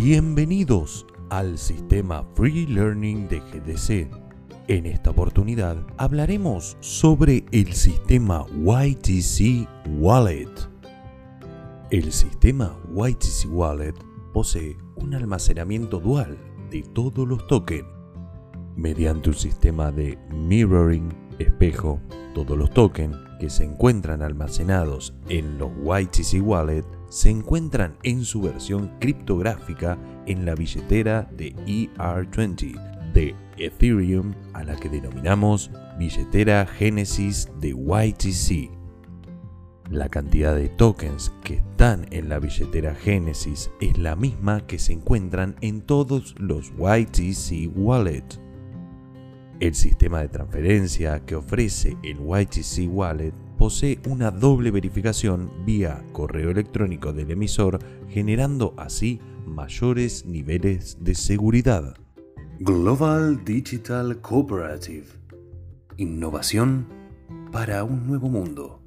Bienvenidos al sistema Free Learning de GDC. En esta oportunidad hablaremos sobre el sistema YTC Wallet. El sistema YTC Wallet posee un almacenamiento dual de todos los tokens. Mediante un sistema de mirroring, espejo, todos los tokens que se encuentran almacenados en los YTC Wallet se encuentran en su versión criptográfica en la billetera de ER20 de Ethereum a la que denominamos billetera Genesis de YTC. La cantidad de tokens que están en la billetera Genesis es la misma que se encuentran en todos los YTC Wallet. El sistema de transferencia que ofrece el YTC Wallet posee una doble verificación vía correo electrónico del emisor, generando así mayores niveles de seguridad. Global Digital Cooperative. Innovación para un nuevo mundo.